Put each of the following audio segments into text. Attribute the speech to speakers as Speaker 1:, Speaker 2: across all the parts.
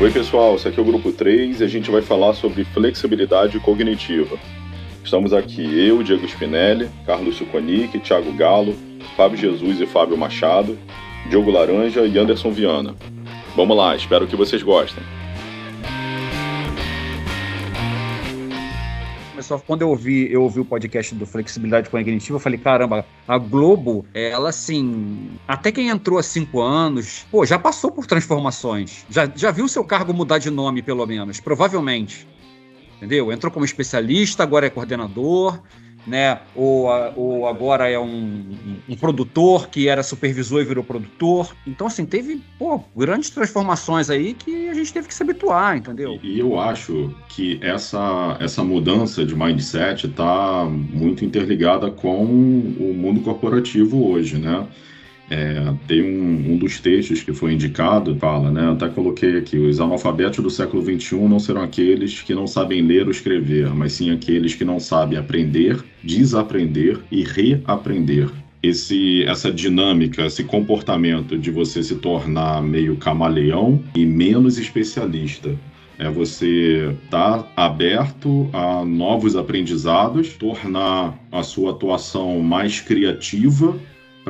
Speaker 1: Oi, pessoal, esse aqui é o grupo 3 e a gente vai falar sobre flexibilidade cognitiva. Estamos aqui eu, Diego Spinelli, Carlos Suconic, Thiago Galo, Fábio Jesus e Fábio Machado, Diogo Laranja e Anderson Viana. Vamos lá, espero que vocês gostem.
Speaker 2: Só quando eu ouvi, eu ouvi o podcast do Flexibilidade Cognitiva, eu falei, caramba, a Globo, ela assim, até quem entrou há cinco anos, pô, já passou por transformações. Já, já viu seu cargo mudar de nome, pelo menos, provavelmente. Entendeu? Entrou como especialista, agora é coordenador né? Ou, ou agora é um, um, produtor que era supervisor e virou produtor. Então, assim, teve pô, grandes transformações aí que a gente teve que se habituar, entendeu?
Speaker 1: E, eu acho que essa, essa mudança de mindset está muito interligada com o mundo corporativo hoje, né? É, tem um, um, dos textos que foi indicado, fala, né? Até coloquei aqui: os analfabetos do século XXI não serão aqueles que não sabem ler ou escrever, mas sim aqueles que não sabem aprender, desaprender e reaprender. Esse, essa dinâmica, esse comportamento de você se tornar meio camaleão e menos especialista. É você estar tá aberto a novos aprendizados, tornar a sua atuação mais criativa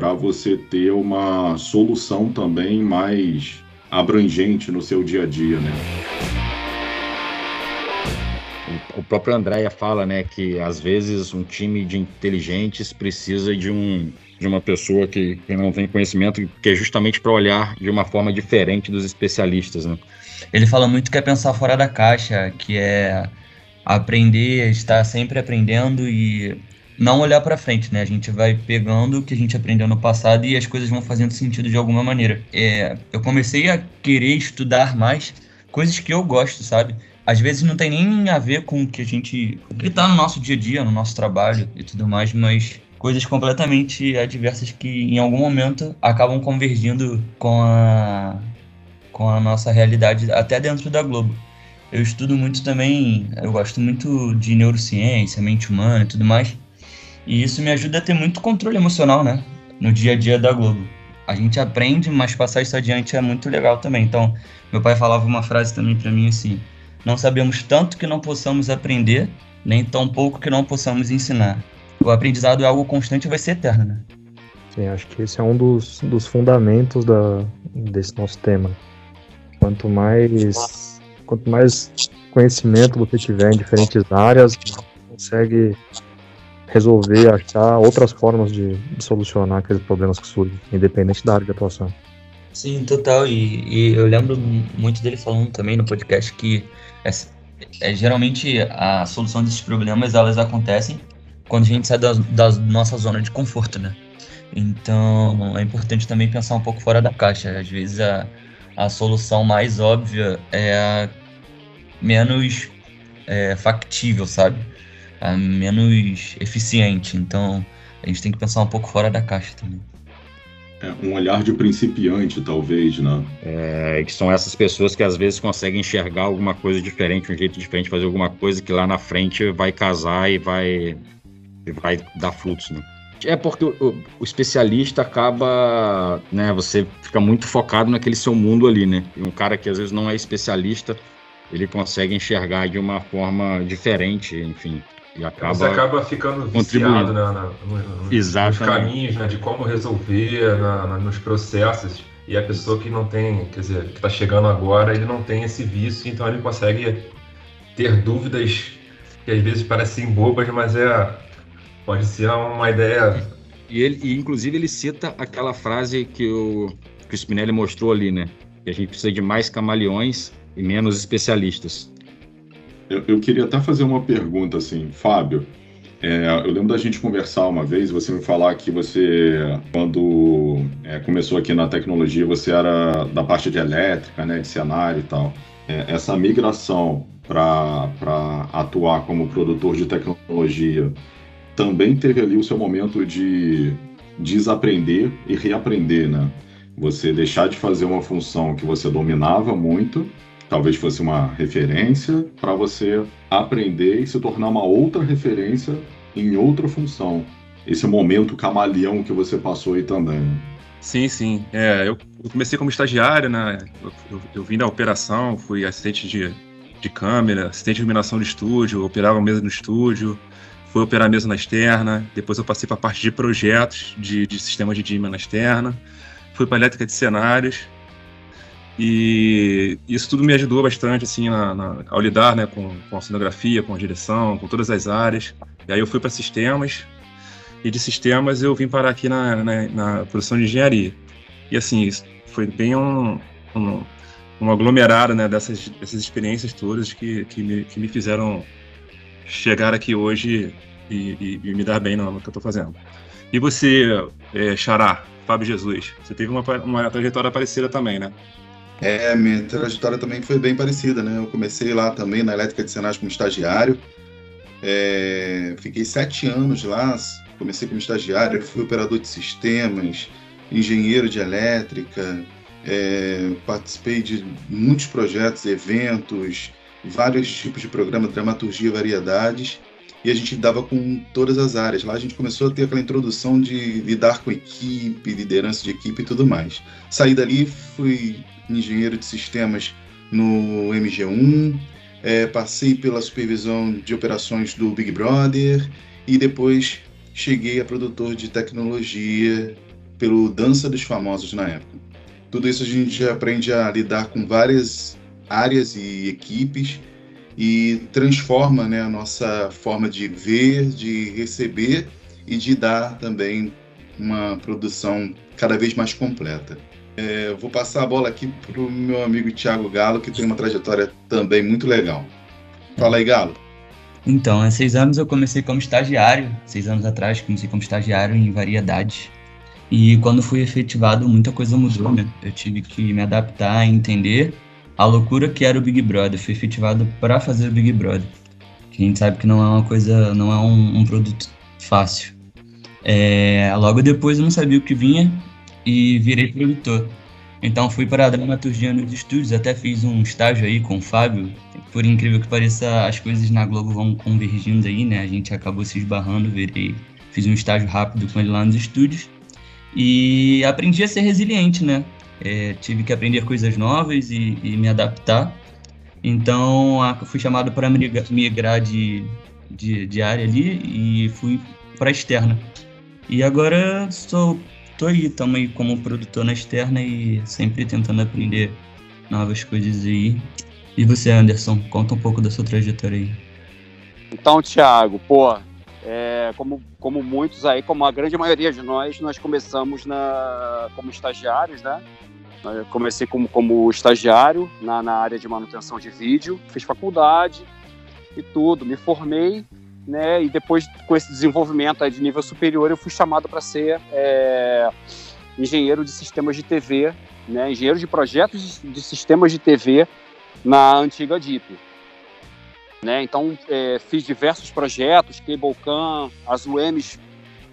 Speaker 1: para você ter uma solução também mais abrangente no seu dia a dia, né?
Speaker 2: O próprio Andréia fala, né, que às vezes um time de inteligentes precisa de um de uma pessoa que, que não tem conhecimento, que é justamente para olhar de uma forma diferente dos especialistas, né?
Speaker 3: Ele fala muito que é pensar fora da caixa, que é aprender, estar sempre aprendendo e não olhar para frente, né? A gente vai pegando o que a gente aprendeu no passado e as coisas vão fazendo sentido de alguma maneira. É, eu comecei a querer estudar mais coisas que eu gosto, sabe? Às vezes não tem nem a ver com o que a gente. O que tá no nosso dia a dia, no nosso trabalho e tudo mais, mas coisas completamente adversas que em algum momento acabam convergindo com a, com a nossa realidade até dentro da Globo. Eu estudo muito também, eu gosto muito de neurociência, mente humana e tudo mais. E isso me ajuda a ter muito controle emocional, né? No dia a dia da Globo. A gente aprende, mas passar isso adiante é muito legal também. Então, meu pai falava uma frase também para mim assim: Não sabemos tanto que não possamos aprender, nem tão pouco que não possamos ensinar. O aprendizado é algo constante e vai ser eterno, né?
Speaker 4: Sim, acho que esse é um dos, dos fundamentos da, desse nosso tema. Quanto mais, quanto mais conhecimento você tiver em diferentes áreas, consegue resolver, achar outras formas de, de, solucionar aqueles problemas que surgem, independente da área de atuação.
Speaker 3: Sim, total. E, e eu lembro muito dele falando também no podcast que é, é, geralmente a solução desses problemas elas acontecem quando a gente sai da, da nossa zona de conforto, né? Então é importante também pensar um pouco fora da caixa. Às vezes a, a solução mais óbvia é a menos é, factível, sabe? É menos eficiente. Então a gente tem que pensar um pouco fora da caixa também.
Speaker 1: É, um olhar de principiante, talvez, né?
Speaker 2: É, que são essas pessoas que às vezes conseguem enxergar alguma coisa diferente, um jeito diferente de fazer alguma coisa que lá na frente vai casar e vai, e vai dar frutos, né? É porque o, o, especialista acaba, né? Você fica muito focado naquele seu mundo ali, né? E um cara que às vezes não é especialista, ele consegue enxergar de uma forma diferente, enfim.
Speaker 5: E acaba Você acaba ficando viciado né, na, no, nos caminhos né, de como resolver, na, na, nos processos. E a pessoa que não tem, quer dizer, que está chegando agora, ele não tem esse vício, então ele consegue ter dúvidas que às vezes parecem bobas, mas é pode ser uma ideia.
Speaker 2: E, ele, e inclusive ele cita aquela frase que o, que o Spinelli mostrou ali, né? Que a gente precisa de mais camaleões e menos especialistas.
Speaker 1: Eu, eu queria até fazer uma pergunta assim, Fábio. É, eu lembro da gente conversar uma vez, você me falar que você, quando é, começou aqui na tecnologia, você era da parte de elétrica, né, de cenário e tal. É, essa migração para atuar como produtor de tecnologia também teve ali o seu momento de desaprender e reaprender, né? Você deixar de fazer uma função que você dominava muito talvez fosse uma referência para você aprender e se tornar uma outra referência em outra função. Esse momento camaleão que você passou aí também.
Speaker 5: Sim, sim. É, eu, comecei como estagiário, né? Eu, eu, vim da operação, fui assistente de, de câmera, assistente de iluminação de estúdio, operava mesa no estúdio, fui operar mesa na externa, depois eu passei para a parte de projetos de, de sistemas de DIMA na externa, fui para elétrica de cenários, e isso tudo me ajudou bastante, assim, na, na, ao lidar né, com, com a cenografia, com a direção, com todas as áreas. E aí eu fui para sistemas, e de sistemas eu vim parar aqui na, na, na produção de engenharia. E assim, foi bem um, um, um aglomerado né, dessas, dessas experiências todas que, que, me, que me fizeram chegar aqui hoje e, e, e me dar bem no que eu estou fazendo. E você, é, Xará, Fábio Jesus, você teve uma, uma trajetória parecida também, né?
Speaker 6: É, minha trajetória também foi bem parecida, né? Eu comecei lá também na elétrica de cenários como estagiário. É, fiquei sete anos lá, comecei como estagiário, fui operador de sistemas, engenheiro de elétrica, é, participei de muitos projetos, eventos, vários tipos de programas, dramaturgia, variedades, e a gente lidava com todas as áreas. Lá a gente começou a ter aquela introdução de lidar com equipe, liderança de equipe e tudo mais. Saí dali, fui engenheiro de sistemas no MG1, é, passei pela supervisão de operações do Big Brother e depois cheguei a produtor de tecnologia pelo Dança dos Famosos na época. Tudo isso a gente aprende a lidar com várias áreas e equipes e transforma né, a nossa forma de ver, de receber e de dar também uma produção cada vez mais completa. É, vou passar a bola aqui para o meu amigo Thiago Galo, que tem uma trajetória também muito legal. Fala aí, Galo.
Speaker 3: Então, há seis anos eu comecei como estagiário. Seis anos atrás comecei como estagiário em variedades. E quando fui efetivado, muita coisa mudou, né? Eu tive que me adaptar, entender a loucura que era o Big Brother. Fui efetivado para fazer o Big Brother. Que a gente sabe que não é uma coisa, não é um, um produto fácil. É, logo depois eu não sabia o que vinha e virei produtor. Então fui para a dramaturgia nos estúdios, até fiz um estágio aí com o Fábio. Por incrível que pareça, as coisas na Globo vão convergindo aí, né? A gente acabou se esbarrando, virei, fiz um estágio rápido com ele lá nos estúdios. E aprendi a ser resiliente, né? É, tive que aprender coisas novas e, e me adaptar. Então fui chamado para migrar de, de, de área ali e fui para externa. E agora sou tô aí, estamos aí como produtor na externa e sempre tentando aprender novas coisas aí. E você, Anderson, conta um pouco da sua trajetória aí.
Speaker 2: Então, Thiago, pô, é, como, como muitos aí, como a grande maioria de nós, nós começamos na, como estagiários, né? Eu comecei como, como estagiário na, na área de manutenção de vídeo, fiz faculdade e tudo, me formei né? E depois, com esse desenvolvimento de nível superior, eu fui chamado para ser é, engenheiro de sistemas de TV, né? Engenheiro de projetos de, sistemas de TV na antiga DIP. Né? Então, é, fiz diversos projetos, CableCam, as UMs,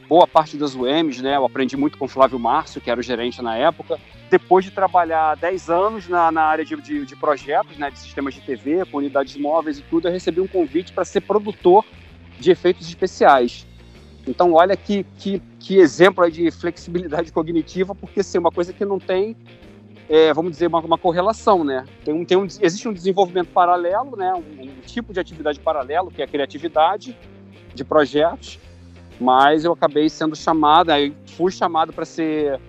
Speaker 2: boa parte das UMs, né? Eu aprendi muito com Flávio Márcio, que era o gerente na época. Depois de trabalhar 10 anos na, na área de, de, de projetos, né? De sistemas de TV, com unidades móveis e tudo, eu recebi um convite para ser produtor de efeitos especiais. Então, olha que, que, que exemplo de flexibilidade cognitiva, porque assim, uma coisa que não tem, é, vamos dizer, uma, uma, correlação, né? Tem um, tem um, existe um desenvolvimento paralelo, né? Um, um, tipo de atividade paralelo, que é a criatividade de projetos, mas eu acabei sendo chamado, aí fui chamado para ser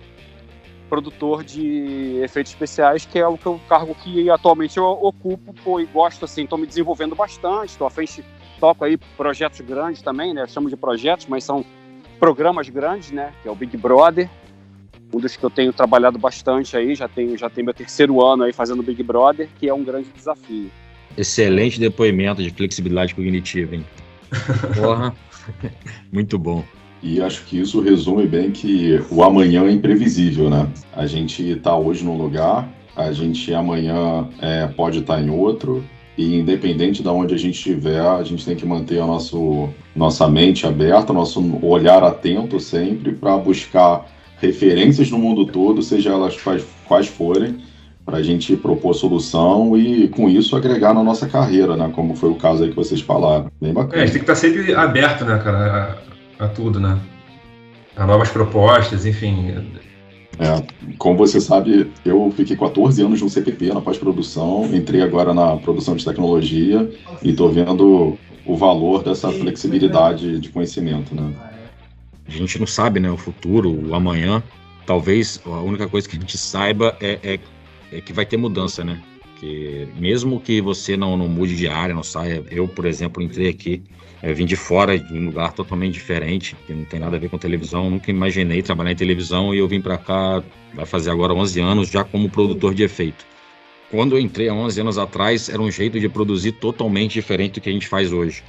Speaker 2: produtor de efeitos especiais, que é o, que o cargo que atualmente eu ocupo, pô, e gosto, assim, estou me desenvolvendo bastante, estou à frente toco aí projetos grandes também, né? Chamo de projetos, mas são programas grandes, né? Que é o Big Brother, um dos que eu tenho trabalhado bastante aí, já tenho, já tenho meu terceiro ano aí fazendo Big Brother, que é um grande desafio.
Speaker 7: Excelente depoimento de flexibilidade cognitiva, hein? Porra, muito bom.
Speaker 1: E acho que isso resume bem que o amanhã é imprevisível, né? A gente está hoje num lugar, a gente amanhã é, pode estar tá em outro, e independente de onde a gente estiver, a gente tem que manter a nosso, nossa mente aberta, nosso olhar atento sempre para buscar referências no mundo todo, seja elas quais, quais forem, para a gente propor solução e, com isso, agregar na nossa carreira, né? Como foi o caso aí que vocês falaram. Bem bacana.
Speaker 5: É, a gente tem que estar sempre aberto, né, cara, a, a tudo, né? A novas propostas, enfim.
Speaker 1: É, como você sabe, eu fiquei 14 anos no CPP, na pós-produção, entrei agora na produção de tecnologia e estou vendo o valor dessa flexibilidade de conhecimento, né?
Speaker 2: A gente não sabe, né, o futuro, o amanhã. Talvez a única coisa que a gente saiba é, é, é que vai ter mudança, né? Que mesmo que você não, não mude de área, não saia. Eu, por exemplo, entrei aqui eu vim de fora, de um lugar totalmente diferente, que não tem nada a ver com televisão. Nunca imaginei trabalhar em televisão e eu vim para cá, vai fazer agora 11 anos, já como produtor de efeito. Quando eu entrei há 11 anos atrás, era um jeito de produzir totalmente diferente do que a gente faz hoje.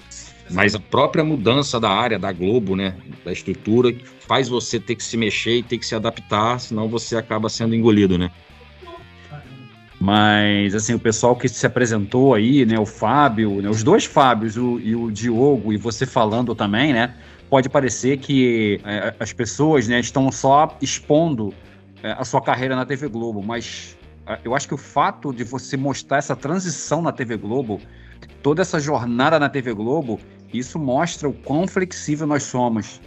Speaker 2: Mas a própria mudança da área, da Globo, né, da estrutura, faz você ter que se mexer e ter que se adaptar, senão você acaba sendo engolido, né? Mas, assim, o pessoal que se apresentou aí, né, o Fábio, né, os dois Fábios o, e o Diogo, e você falando também, né, pode parecer que é, as pessoas, né, estão só expondo é, a sua carreira na TV Globo, mas é, eu acho que o fato de você mostrar essa transição na TV Globo, toda essa jornada na TV Globo, isso mostra o quão flexível nós somos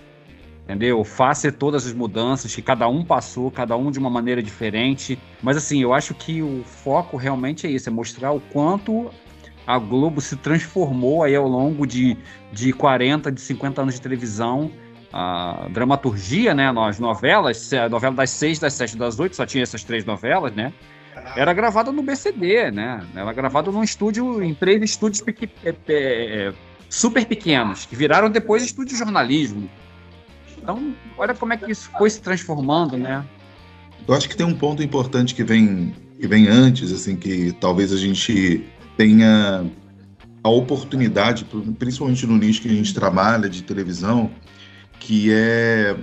Speaker 2: entendeu? Faça todas as mudanças que cada um passou, cada um de uma maneira diferente. Mas assim, eu acho que o foco realmente é isso, é mostrar o quanto a Globo se transformou aí ao longo de, de 40, de 50 anos de televisão. A dramaturgia, né, nas novelas, a novela das seis, das sete, das oito, só tinha essas três novelas, né? Era gravada no BCD, né? Era gravada num estúdio, em três estúdios. É, é, super pequenos, que viraram depois estúdio de jornalismo. Então, olha como é que isso foi se transformando, né?
Speaker 6: Eu acho que tem um ponto importante que vem, que vem antes, assim, que talvez a gente tenha a oportunidade, principalmente no nicho que a gente trabalha de televisão, que é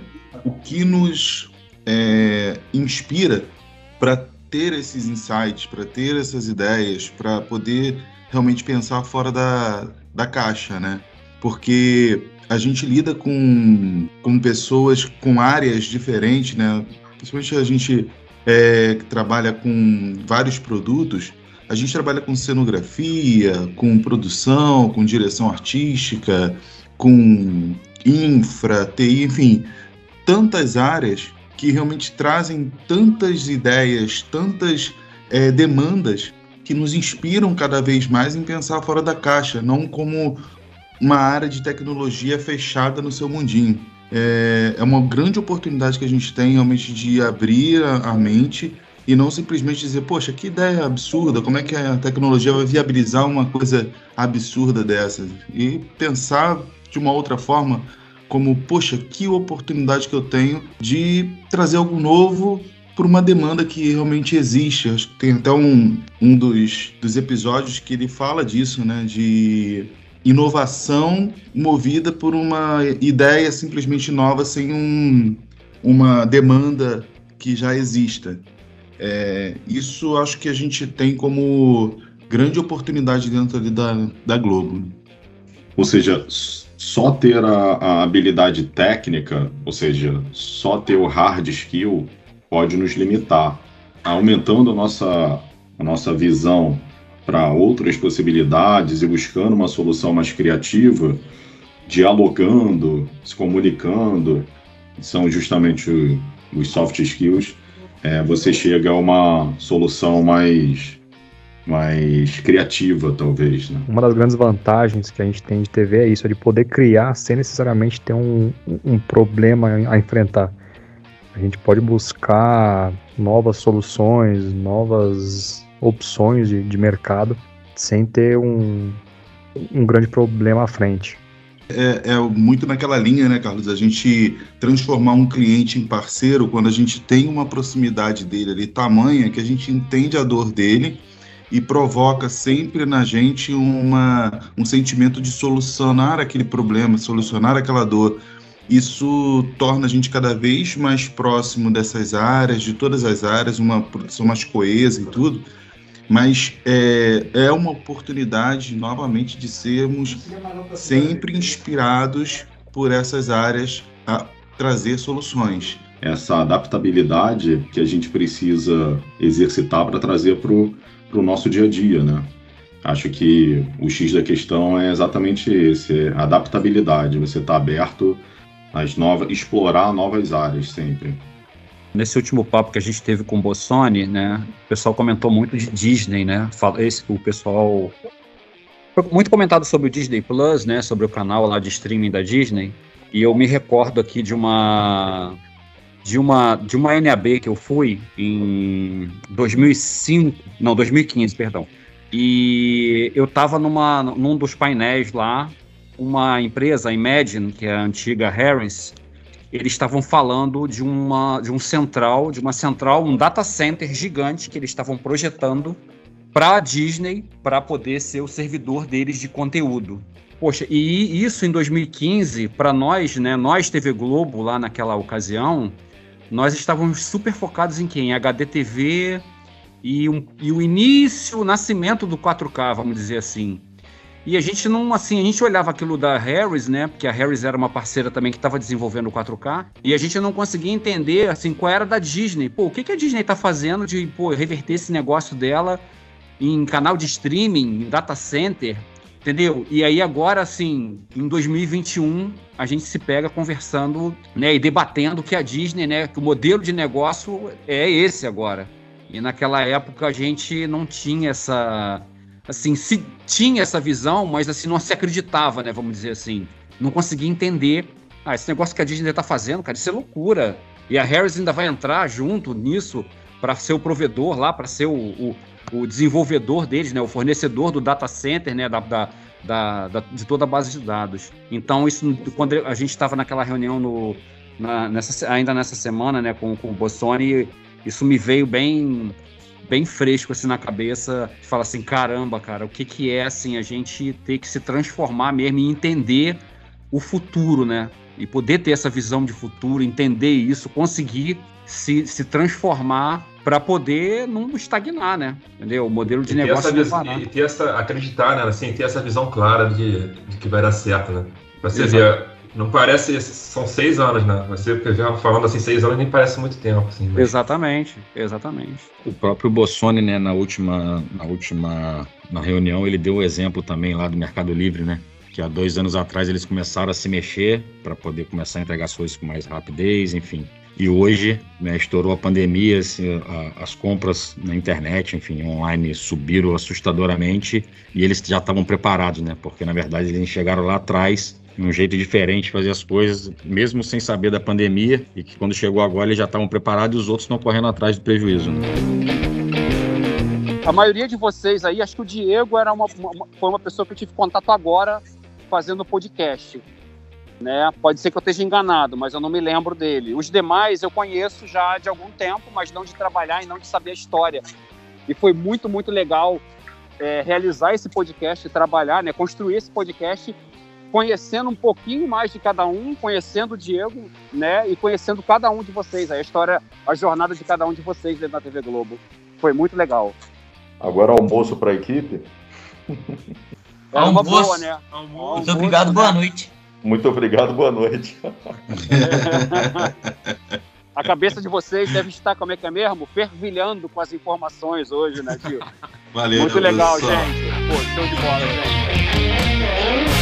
Speaker 6: o que nos é, inspira para ter esses insights, para ter essas ideias, para poder realmente pensar fora da, da caixa, né? Porque a gente lida com, com pessoas com áreas diferentes, né? Principalmente a gente é, que trabalha com vários produtos, a gente trabalha com cenografia, com produção, com direção artística, com infra, TI, enfim, tantas áreas que realmente trazem tantas ideias, tantas é, demandas que nos inspiram cada vez mais em pensar fora da caixa, não como uma área de tecnologia fechada no seu mundinho. É, é uma grande oportunidade que a gente tem realmente de abrir a, a mente e não simplesmente dizer, poxa, que ideia absurda, como é que a tecnologia vai viabilizar uma coisa absurda dessa? E pensar de uma outra forma, como, poxa, que oportunidade que eu tenho de trazer algo novo por uma demanda que realmente existe. Acho que tem até um, um dos, dos episódios que ele fala disso, né? De inovação movida por uma ideia simplesmente nova sem um, uma demanda que já exista. É, isso acho que a gente tem como grande oportunidade dentro da, da Globo.
Speaker 1: Ou seja, só ter a, a habilidade técnica, ou seja, só ter o hard skill, pode nos limitar. Aumentando a nossa, a nossa visão para outras possibilidades e buscando uma solução mais criativa, dialogando, se comunicando, são justamente os soft skills, é, você chega a uma solução mais mais criativa, talvez. Né?
Speaker 4: Uma das grandes vantagens que a gente tem de TV é isso, é de poder criar sem necessariamente ter um, um problema a enfrentar. A gente pode buscar novas soluções, novas opções de, de mercado sem ter um, um grande problema à frente.
Speaker 6: É, é, muito naquela linha, né, Carlos? A gente transformar um cliente em parceiro quando a gente tem uma proximidade dele ali tamanha que a gente entende a dor dele e provoca sempre na gente uma, um sentimento de solucionar aquele problema, solucionar aquela dor. Isso torna a gente cada vez mais próximo dessas áreas, de todas as áreas, uma produção mais coesa e tudo mas é, é uma oportunidade novamente de sermos sempre inspirados por essas áreas a trazer soluções.
Speaker 1: Essa adaptabilidade que a gente precisa exercitar para trazer para o nosso dia a dia, né? Acho que o X da questão é exatamente esse, é adaptabilidade. Você está aberto às novas, explorar novas áreas sempre.
Speaker 2: Nesse último papo que a gente teve com o Bossoni, né, o pessoal comentou muito de Disney, né? Esse, o pessoal muito comentado sobre o Disney Plus, né, sobre o canal lá de streaming da Disney. E eu me recordo aqui de uma de uma de uma NAB que eu fui em 2005, não, 2015, perdão. E eu estava numa num dos painéis lá, uma empresa, a Imagine, que é a antiga Harris, eles estavam falando de uma de um central, de uma central, um data center gigante que eles estavam projetando para a Disney para poder ser o servidor deles de conteúdo. Poxa, e isso em 2015, para nós, né, nós TV Globo lá naquela ocasião, nós estávamos super focados em quem? HDTV e, um, e o início, o nascimento do 4K, vamos dizer assim. E a gente não, assim, a gente olhava aquilo da Harris, né? Porque a Harris era uma parceira também que estava desenvolvendo o 4K, e a gente não conseguia entender, assim, qual era da Disney. Pô, o que, que a Disney está fazendo de, pô, reverter esse negócio dela em canal de streaming, em data center, entendeu? E aí agora, assim, em 2021, a gente se pega conversando, né, e debatendo que a Disney, né, que o modelo de negócio é esse agora. E naquela época a gente não tinha essa assim, se tinha essa visão, mas assim, não se acreditava, né? Vamos dizer assim. Não conseguia entender. Ah, esse negócio que a Disney tá fazendo, cara, isso é loucura. E a Harris ainda vai entrar junto nisso para ser o provedor lá, para ser o, o, o, desenvolvedor deles, né? O fornecedor do data center, né? Da, da, da, da de toda a base de dados. Então, isso, quando a gente estava naquela reunião no, na, nessa, ainda nessa semana, né, com, com o Bossoni, isso me veio bem bem fresco assim na cabeça, de falar assim, caramba, cara, o que que é assim a gente ter que se transformar mesmo e entender o futuro, né? E poder ter essa visão de futuro, entender isso, conseguir se, se transformar para poder não estagnar, né? Entendeu? O modelo de negócio
Speaker 5: essa, parar. E ter essa, acreditar, né? Assim, ter essa visão clara de, de que vai dar certo, né? Pra você Exato. ver, não parece. São seis anos, né? Você já falando assim, seis anos nem parece muito tempo. Assim,
Speaker 2: mas... Exatamente, exatamente.
Speaker 7: O próprio Bossoni, né, na última, na última na reunião, ele deu o exemplo também lá do Mercado Livre, né? Que há dois anos atrás eles começaram a se mexer para poder começar a entregar as coisas com mais rapidez, enfim. E hoje, né, estourou a pandemia, assim, a, as compras na internet, enfim, online subiram assustadoramente e eles já estavam preparados, né? Porque na verdade eles chegaram lá atrás um jeito diferente de fazer as coisas, mesmo sem saber da pandemia, e que quando chegou agora eles já estavam preparados e os outros estão correndo atrás do prejuízo. Né?
Speaker 8: A maioria de vocês aí, acho que o Diego era uma, uma, foi uma pessoa que eu tive contato agora fazendo podcast. Né? Pode ser que eu esteja enganado, mas eu não me lembro dele. Os demais eu conheço já de algum tempo, mas não de trabalhar e não de saber a história. E foi muito, muito legal é, realizar esse podcast, trabalhar, né? construir esse podcast conhecendo um pouquinho mais de cada um, conhecendo o Diego, né, e conhecendo cada um de vocês, a história, a jornada de cada um de vocês dentro da TV Globo. Foi muito legal.
Speaker 1: Agora almoço para a equipe.
Speaker 3: É almoço. Boa, né? Almoço. Muito obrigado, boa noite.
Speaker 1: Muito obrigado, boa noite.
Speaker 8: a cabeça de vocês deve estar, como é que é mesmo? Fervilhando com as informações hoje, né, tio?
Speaker 1: Valeu,
Speaker 8: Muito legal, gente. Pô, show de bola, gente.